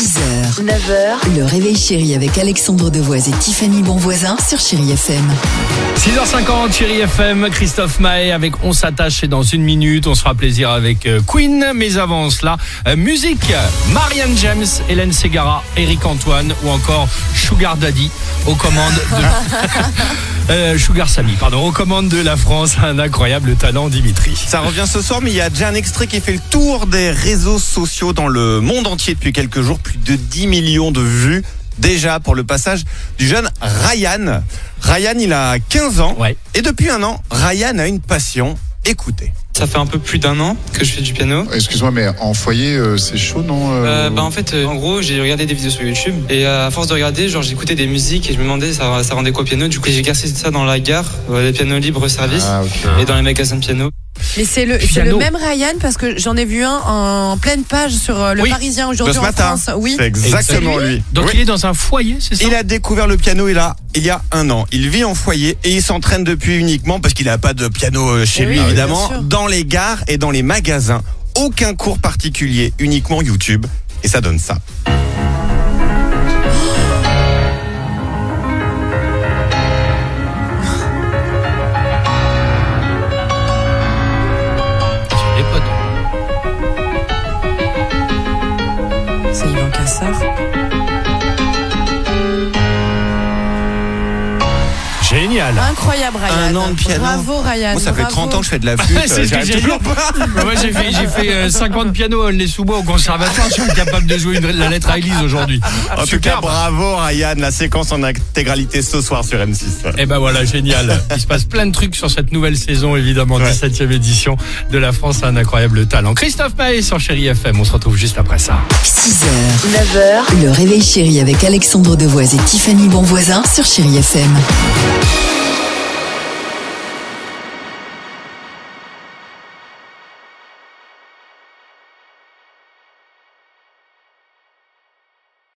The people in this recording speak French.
6h, 9h, le réveil chéri avec Alexandre Devoise et Tiffany Bonvoisin sur Chéri FM. 6h50, Chéri FM, Christophe Maé avec On s'attache et dans une minute, on se fera plaisir avec euh, Queen. Mais avant cela, euh, musique, Marianne James, Hélène Segara, Eric Antoine ou encore Sugar Daddy aux commandes de... Euh, Sugar Samy, pardon, aux commandes de la France, un incroyable talent Dimitri. Ça revient ce soir, mais il y a déjà un extrait qui fait le tour des réseaux sociaux dans le monde entier depuis quelques jours. Plus de 10 millions de vues déjà pour le passage du jeune Ryan. Ryan, il a 15 ans. Ouais. Et depuis un an, Ryan a une passion. Écoutez. Ça fait un peu plus d'un an que je fais du piano. Excuse-moi, mais en foyer, euh, c'est chaud, non euh, Euh, bah en fait, en gros, j'ai regardé des vidéos sur YouTube et à force de regarder, genre j'écoutais des musiques et je me demandais ça, ça rendait quoi au piano? Du coup, j'ai cassé ça dans la gare, les pianos libres service Ah, et dans les magasins de piano. Mais c'est le, c'est Piano. le même Ryan parce que j'en ai vu un en pleine page sur euh, le Oui, Parisien aujourd'hui ce en matin. France. Oui. C'est exactement C'est lui lui. Donc Oui. il est dans un foyer, c'est ça? Il a découvert le piano il a, il y a un an. Il vit en foyer et il s'entraîne depuis uniquement parce qu'il n'a pas de piano euh, chez Eh lui évidemment, dans les gares et dans les magasins. Aucun cours particulier, uniquement YouTube. Et ça donne ça. C'est Yvan Cassard. Génial. Incroyable Ryan. Un an de piano. Bravo Ryan. Moi, ça fait bravo. 30 ans que je fais de la flûte. C'est ce que j'ai toujours pas. Moi j'ai fait, j'ai fait euh, 50 pianos à les sous bois au conservatoire, je suis incapable de jouer une- la lettre à Élise aujourd'hui. En tout cas, bravo Ryan, la séquence en intégralité ce soir sur M6. Et ben voilà, génial. Il se passe plein de trucs sur cette nouvelle saison, évidemment, Ouais. 17e édition de La France a un incroyable talent. Christophe Maé sur Chéri FM, on se retrouve juste après ça. 6h, 9h, le réveil chéri avec Alexandre Devoise et Tiffany Bonvoisin sur Chéri FM. Thank you.